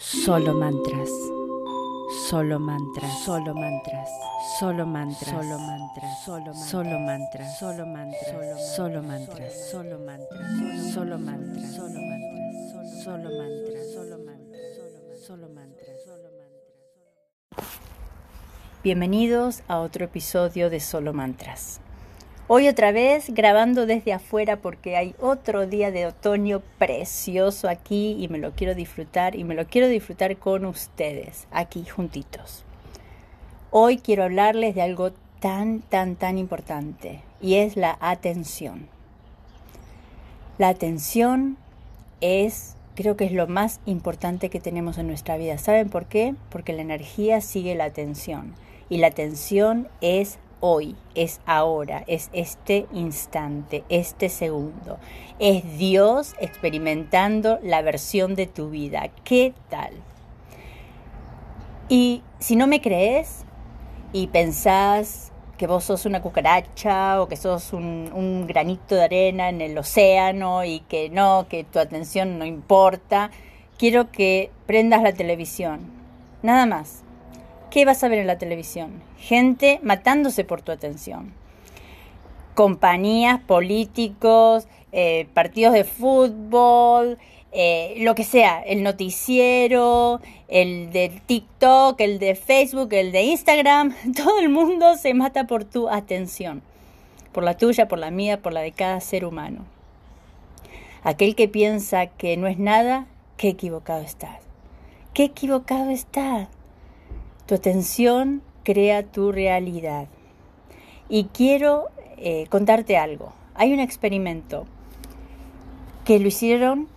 Solo mantras. Solo mantras. Solo mantras. Solo mantras. Solo mantras. Solo mantras. Solo mantras. Solo mantras. Solo mantras. Solo mantras. Solo mantras. Solo mantras. Solo mantras. Solo mantras. Solo mantras. Bienvenidos a otro episodio de Solo Mantras. Hoy otra vez grabando desde afuera porque hay otro día de otoño precioso aquí y me lo quiero disfrutar y me lo quiero disfrutar con ustedes aquí juntitos. Hoy quiero hablarles de algo tan, tan, tan importante y es la atención. La atención es, creo que es lo más importante que tenemos en nuestra vida. ¿Saben por qué? Porque la energía sigue la atención y la atención es hoy, es ahora, es este instante, este segundo. Es Dios experimentando la versión de tu vida. ¿Qué tal? Y si no me crees y pensás que vos sos una cucaracha o que sos un, un granito de arena en el océano y que no, que tu atención no importa, quiero que prendas la televisión. Nada más ¿Qué vas a ver en la televisión? Gente matándose por tu atención. Compañías, políticos, eh, partidos de fútbol, eh, lo que sea, el noticiero, el de TikTok, el de Facebook, el de Instagram, todo el mundo se mata por tu atención, por la tuya, por la mía, por la de cada ser humano. Aquel que piensa que no es nada, qué equivocado estás. Qué equivocado estás. Tu atención crea tu realidad. Y quiero eh, contarte algo. Hay un experimento que lo hicieron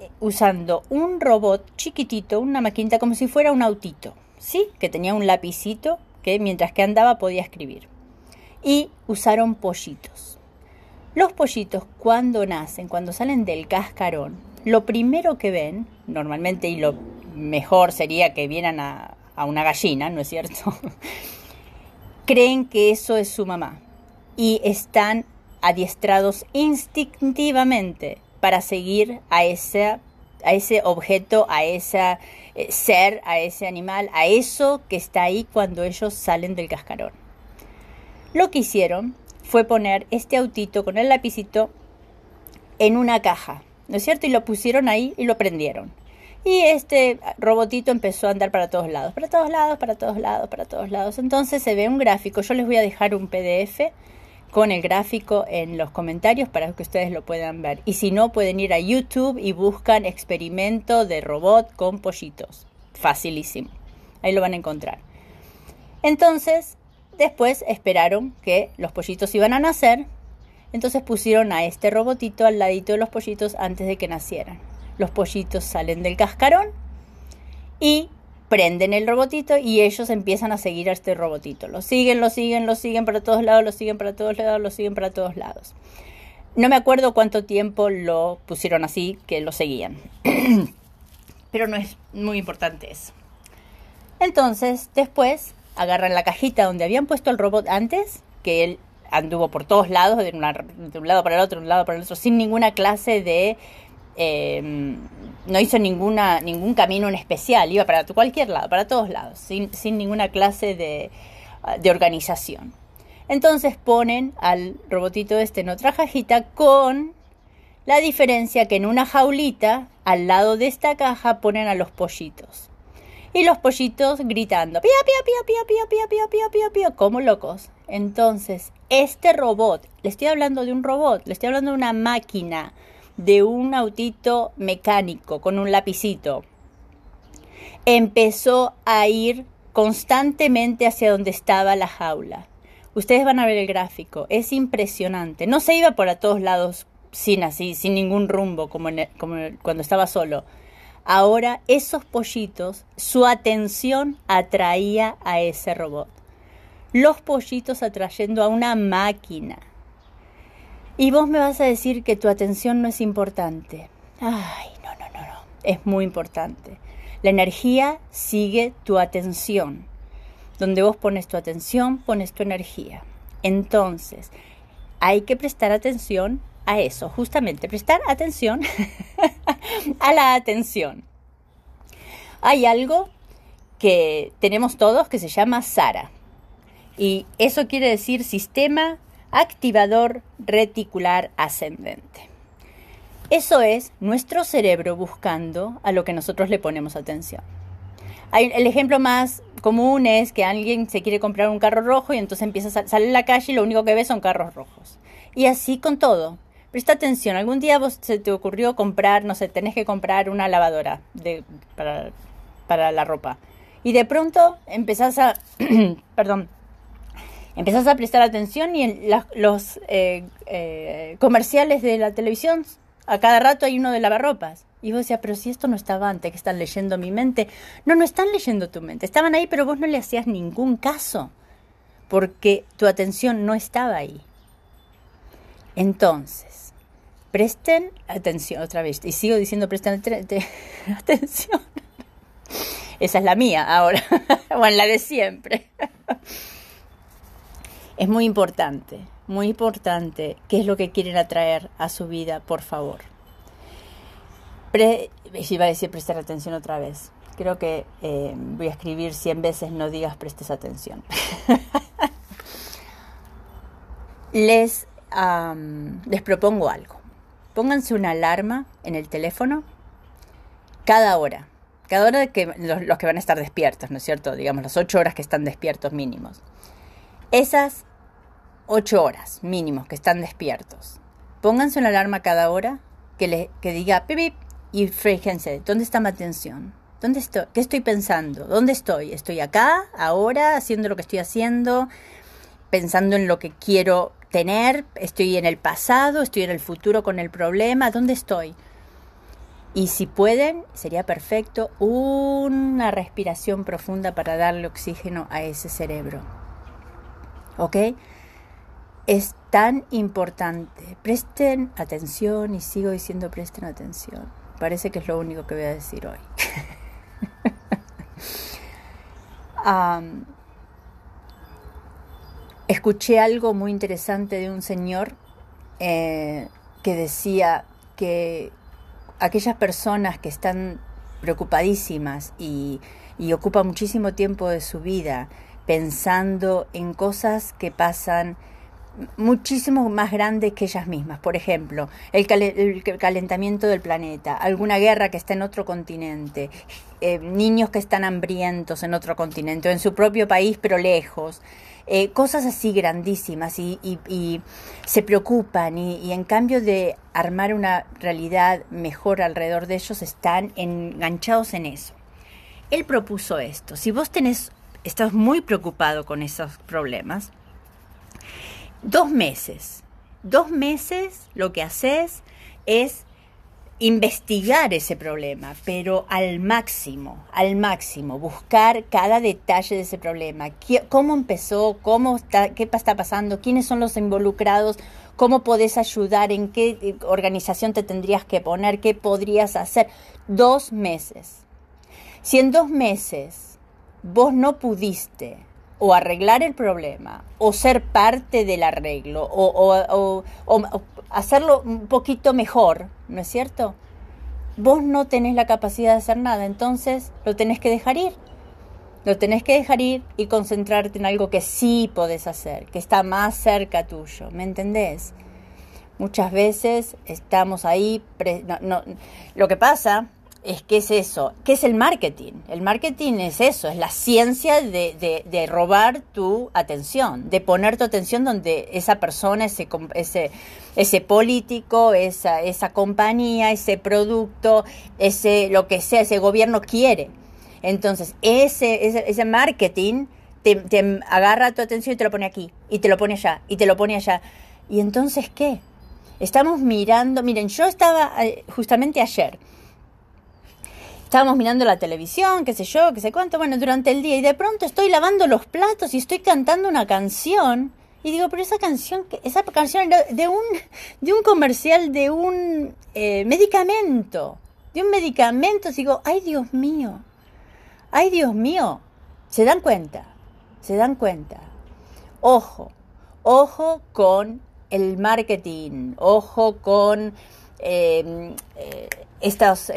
eh, usando un robot chiquitito, una maquinita como si fuera un autito, ¿sí? Que tenía un lapicito que mientras que andaba podía escribir. Y usaron pollitos. Los pollitos cuando nacen, cuando salen del cascarón, lo primero que ven, normalmente y lo mejor sería que vieran a, a una gallina, ¿no es cierto? Creen que eso es su mamá y están adiestrados instintivamente para seguir a ese, a ese objeto, a ese eh, ser, a ese animal, a eso que está ahí cuando ellos salen del cascarón. Lo que hicieron fue poner este autito con el lapicito en una caja, ¿no es cierto? Y lo pusieron ahí y lo prendieron. Y este robotito empezó a andar para todos lados, para todos lados, para todos lados, para todos lados. Entonces se ve un gráfico. Yo les voy a dejar un PDF con el gráfico en los comentarios para que ustedes lo puedan ver. Y si no, pueden ir a YouTube y buscan experimento de robot con pollitos. Facilísimo. Ahí lo van a encontrar. Entonces, después esperaron que los pollitos iban a nacer. Entonces pusieron a este robotito al ladito de los pollitos antes de que nacieran los pollitos salen del cascarón y prenden el robotito y ellos empiezan a seguir a este robotito. Lo siguen, lo siguen, lo siguen para todos lados, lo siguen para todos lados, lo siguen para todos lados. No me acuerdo cuánto tiempo lo pusieron así, que lo seguían. Pero no es muy importante eso. Entonces, después agarran la cajita donde habían puesto el robot antes, que él anduvo por todos lados, de, un lado para el otro, de un lado para el otro, sin ninguna clase de Em, no hizo ninguna, ningún camino en especial, iba para cualquier lado, para todos lados, sin, ninguna clase de, de, organización. Entonces ponen al robotito este en otra cajita con la diferencia que en una jaulita, al lado de esta caja, ponen a los pollitos. Y los pollitos gritando, pía, pía, pía, pía, pía, pía, pía, pía, pía, pía, como locos. Entonces, este robot, le estoy hablando de un robot, le estoy hablando de una máquina, de un autito mecánico con un lapicito. Empezó a ir constantemente hacia donde estaba la jaula. Ustedes van a ver el gráfico, es impresionante. No se iba por a todos lados sin así, sin ningún rumbo, como, como cuando estaba solo. Ahora esos pollitos, su atención atraía a ese robot. Los pollitos atrayendo a una máquina. Y vos me vas a decir que tu atención no es importante. Ay, no, no, no, no. Es muy importante. La energía sigue tu atención. Donde vos pones tu atención, pones tu energía. Entonces, hay que prestar atención a eso, justamente, prestar atención a la atención. Hay algo que tenemos todos que se llama SARA. Y eso quiere decir sistema activador reticular ascendente. Eso es nuestro cerebro buscando a lo que nosotros le ponemos atención. el ejemplo más común es que alguien se quiere comprar un carro rojo y entonces empieza a salir a la calle y lo único que ve son carros rojos. Y así con todo. Presta atención, algún día vos se te ocurrió comprar, no sé, tenés que comprar una lavadora de, para, la ropa. Y de pronto empezás a, perdón, empezás a prestar atención y en los eh, eh, comerciales de la televisión, a cada rato hay uno de lavarropas. Y vos decías, pero si esto no estaba antes, que están leyendo mi mente. No, no están leyendo tu mente. Estaban ahí, pero vos no le hacías ningún caso. Porque tu atención no estaba ahí. Entonces, presten atención otra vez. Y sigo diciendo presten atención. Esa es la mía ahora. bueno, la de siempre. Es muy importante, muy importante qué es lo que quieren atraer a su vida, por favor. Iba a decir prestar atención otra vez. Creo que eh, voy a escribir 100 veces no digas prestes atención. Les les propongo algo. Pónganse una alarma en el teléfono cada hora. Cada hora que los, que van a estar despiertos, ¿no es cierto? Digamos, las ocho horas que están despiertos mínimos. Esas ocho horas mínimos que están despiertos. Pónganse una alarma cada hora que, le, que diga pip, y fíjense, ¿dónde está mi atención? ¿Dónde estoy? ¿Qué estoy pensando? ¿Dónde estoy? ¿Estoy acá, ahora, haciendo lo que estoy haciendo? ¿Pensando en lo que quiero tener, estoy en el pasado, estoy en el futuro con el problema, ¿dónde estoy? Y si pueden, sería perfecto una respiración profunda para darle oxígeno a ese cerebro. ¿Ok? Es tan importante. Presten atención y sigo diciendo presten atención. Parece que es lo único que voy a decir hoy. escuché algo muy interesante de un señor eh, que decía que aquellas personas que están preocupadísimas y, y ocupan muchísimo tiempo de su vida pensando en cosas que pasan muchísimo más grandes que ellas mismas. Por ejemplo, el, calentamiento del planeta, alguna guerra que está en otro continente, eh, niños que están hambrientos en otro continente, o en su propio país pero lejos. Eh, cosas así grandísimas y, se preocupan y, en cambio de armar una realidad mejor alrededor de ellos están enganchados en eso. Él propuso esto, si vos tenés, estás muy preocupado con esos problemas, dos meses, dos meses lo que haces es investigar ese problema, pero al máximo, al máximo, buscar cada detalle de ese problema, cómo empezó, cómo está, qué está pasando, quiénes son los involucrados, cómo podés ayudar, en qué eh, organización te tendrías que poner, qué podrías hacer. Dos meses. Si en dos meses vos no pudiste o arreglar el problema, o ser parte del arreglo, o, hacerlo un poquito mejor, ¿no es cierto? Vos no tenés la capacidad de hacer nada, entonces lo tenés que dejar ir. Lo tenés que dejar ir y concentrarte en algo que sí podés hacer, que está más cerca tuyo, ¿me entendés? Muchas veces estamos ahí, lo que pasa es que es eso. ¿Qué es el marketing? El marketing es eso, es la ciencia de, de, robar tu atención, de poner tu atención donde esa persona, ese, ese, ese político, esa, esa compañía, ese producto, ese lo que sea, ese gobierno quiere. Entonces, ese, ese, ese marketing te, te agarra tu atención y te lo pone aquí, y te lo pone allá, y te lo pone allá. ¿Y entonces qué? Estamos mirando, miren, yo estaba eh, justamente ayer, estábamos mirando la televisión, qué sé yo, qué sé cuánto, bueno, durante el día, y de pronto estoy lavando los platos y estoy cantando una canción. Y digo, pero esa canción, esa canción era de un, de un comercial de un eh, medicamento, de un medicamento. digo, ay Dios mío, ay Dios mío, se dan cuenta, se dan cuenta. Ojo, ojo con el marketing, ojo con eh, eh, estas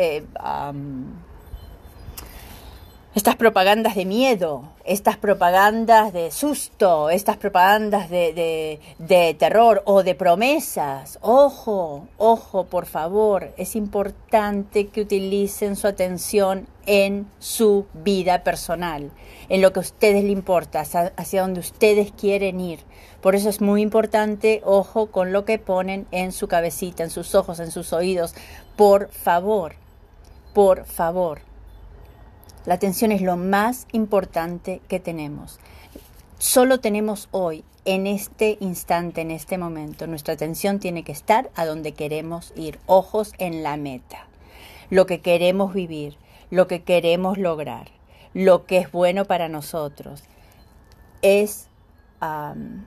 estas propagandas de miedo, estas propagandas de susto, estas propagandas de, terror o de promesas. Ojo, ojo, por favor, es importante que utilicen su atención en su vida personal, en lo que a ustedes les importa, hacia, hacia donde ustedes quieren ir. Por eso es muy importante, ojo con lo que ponen en su cabecita, en sus ojos, en sus oídos. Por favor, por favor. La atención es lo más importante que tenemos. Solo tenemos hoy, en este instante, en este momento. Nuestra atención tiene que estar a donde queremos ir, ojos en la meta, lo que queremos vivir, lo que queremos lograr, lo que es bueno para nosotros. Es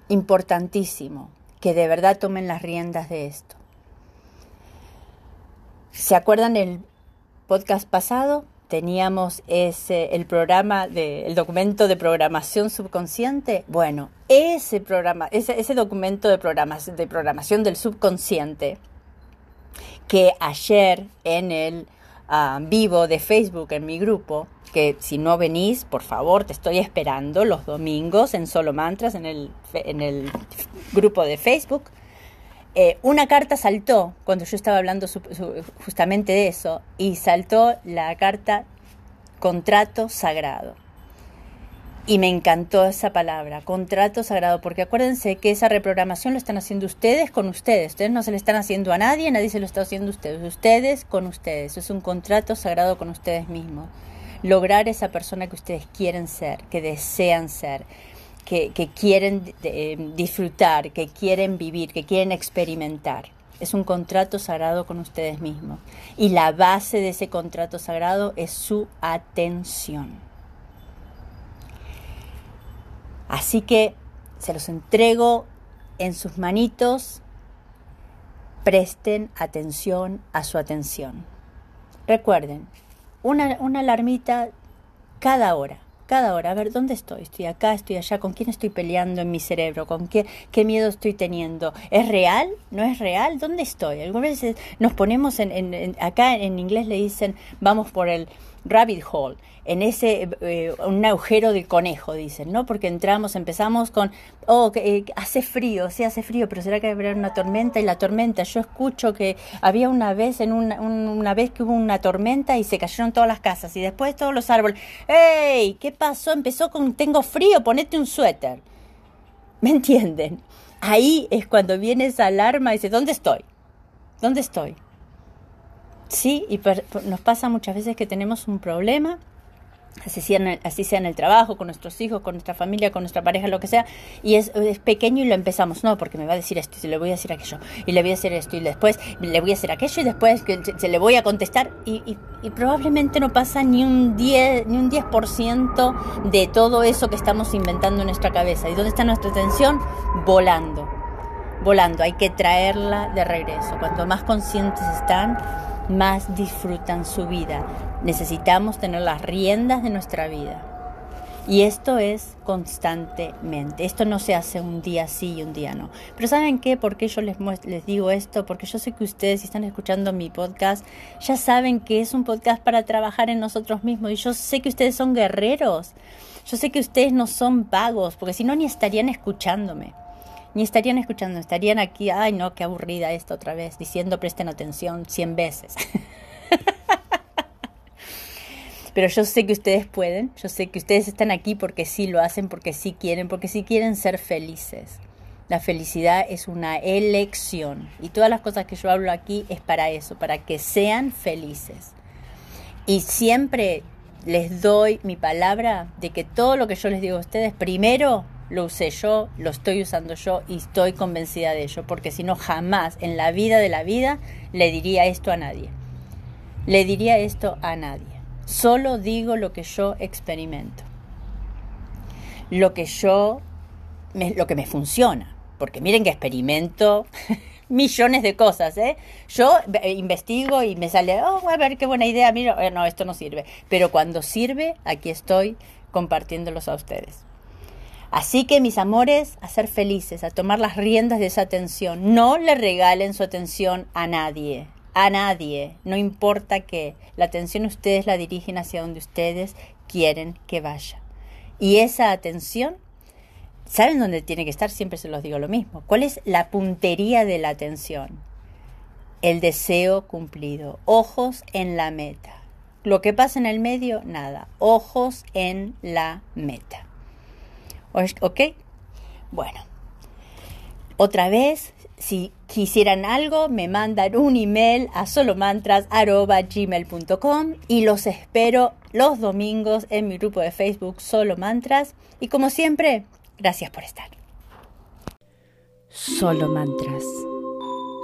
importantísimo que de verdad tomen las riendas de esto. ¿Se acuerdan el podcast pasado? teníamos ese, el programa de, el documento de programación subconsciente. Bueno, ese programa, ese, ese documento de, de programación del subconsciente que ayer en el ah, vivo de Facebook en mi grupo, que si no venís, por favor, te estoy esperando los domingos en Solo Mantras en el, en el grupo de Facebook. Eh, una carta saltó cuando yo estaba hablando justamente de eso y saltó la carta contrato sagrado. Y me encantó esa palabra, contrato sagrado, porque acuérdense que esa reprogramación lo están haciendo ustedes con ustedes. Ustedes no se le están haciendo a nadie, nadie se lo está haciendo a ustedes. Ustedes con ustedes. Es un contrato sagrado con ustedes mismos. Lograr esa persona que ustedes quieren ser, que desean ser que, quieren eh, disfrutar, que quieren vivir, que quieren experimentar. Es un contrato sagrado con ustedes mismos. Y la base de ese contrato sagrado es su atención. Así que se los entrego en sus manitos. Presten atención a su atención. Recuerden, una, una alarmita cada hora cada hora, a ver, ¿dónde estoy? Estoy acá, estoy allá, ¿con quién estoy peleando en mi cerebro? ¿Con qué, qué miedo estoy teniendo? ¿Es real? ¿No es real? ¿Dónde estoy? Algunas veces nos ponemos en, en acá en inglés le dicen, vamos por el rabbit hole, en ese eh, un agujero de conejo, dicen, ¿no? Porque entramos, empezamos con, oh, eh, hace frío, sí hace frío, pero será que haber una tormenta y la tormenta. Yo escucho que había una vez, en una, una vez que hubo una tormenta y se cayeron todas las casas y después todos los árboles. ¡Ey! ¿Qué pasó? Empezó con, tengo frío, ponete un suéter. ¿Me entienden? Ahí es cuando viene esa alarma y dice, ¿dónde estoy? ¿Dónde estoy? Sí, y nos pasa muchas veces que tenemos un problema, así sea, en el, trabajo, con nuestros hijos, con nuestra familia, con nuestra pareja, lo que sea, y es, pequeño y lo empezamos, no, porque me va a decir esto, y le voy a decir aquello, y le voy a decir esto, y después le voy a hacer aquello, y después se, le voy a contestar, y, y, probablemente no pasa ni un 10, ni un 10% de todo eso que estamos inventando en nuestra cabeza. ¿Y dónde está nuestra atención? Volando, volando, hay que traerla de regreso. Cuanto más conscientes están, más disfrutan su vida. Necesitamos tener las riendas de nuestra vida. Y esto es constantemente. Esto no se hace un día sí y un día no. Pero ¿saben qué? ¿Por qué yo les, les digo esto? Porque yo sé que ustedes, si están escuchando mi podcast, ya saben que es un podcast para trabajar en nosotros mismos. Y yo sé que ustedes son guerreros. Yo sé que ustedes no son vagos, porque si no, ni estarían escuchándome ni estarían escuchando, estarían aquí, ay no, qué aburrida esto otra vez, diciendo presten atención cien veces. Pero yo sé que ustedes pueden, yo sé que ustedes están aquí porque sí lo hacen, porque sí quieren, porque sí quieren ser felices. La felicidad es una elección y todas las cosas que yo hablo aquí es para eso, para que sean felices. Y siempre les doy mi palabra de que todo lo que yo les digo a ustedes, primero lo usé yo, lo estoy usando yo y estoy convencida de ello, porque si no jamás en la vida de la vida le diría esto a nadie. Le diría esto a nadie. Solo digo lo que yo experimento. Lo que yo, lo que me funciona. Porque miren que experimento millones de cosas, ¿eh? Yo eh, investigo y me sale, oh, a ver qué buena idea, mira, eh, no, esto no sirve. Pero cuando sirve, aquí estoy compartiéndolos a ustedes. Así que mis amores, a ser felices, a tomar las riendas de esa atención. No le regalen su atención a nadie, a nadie. No importa que la atención ustedes la dirigen hacia donde ustedes quieren que vaya. Y esa atención ¿Saben dónde tiene que estar? Siempre se los digo lo mismo. ¿Cuál es la puntería de la atención? El deseo cumplido. Ojos en la meta. Lo que pasa en el medio, nada. Ojos en la meta. ¿Ok? Bueno. Otra vez, si quisieran algo, me mandan un email a solomantras.gmail.com y los espero los domingos en mi grupo de Facebook Solo Mantras. Y como siempre, Gracias por estar. Solo mantras.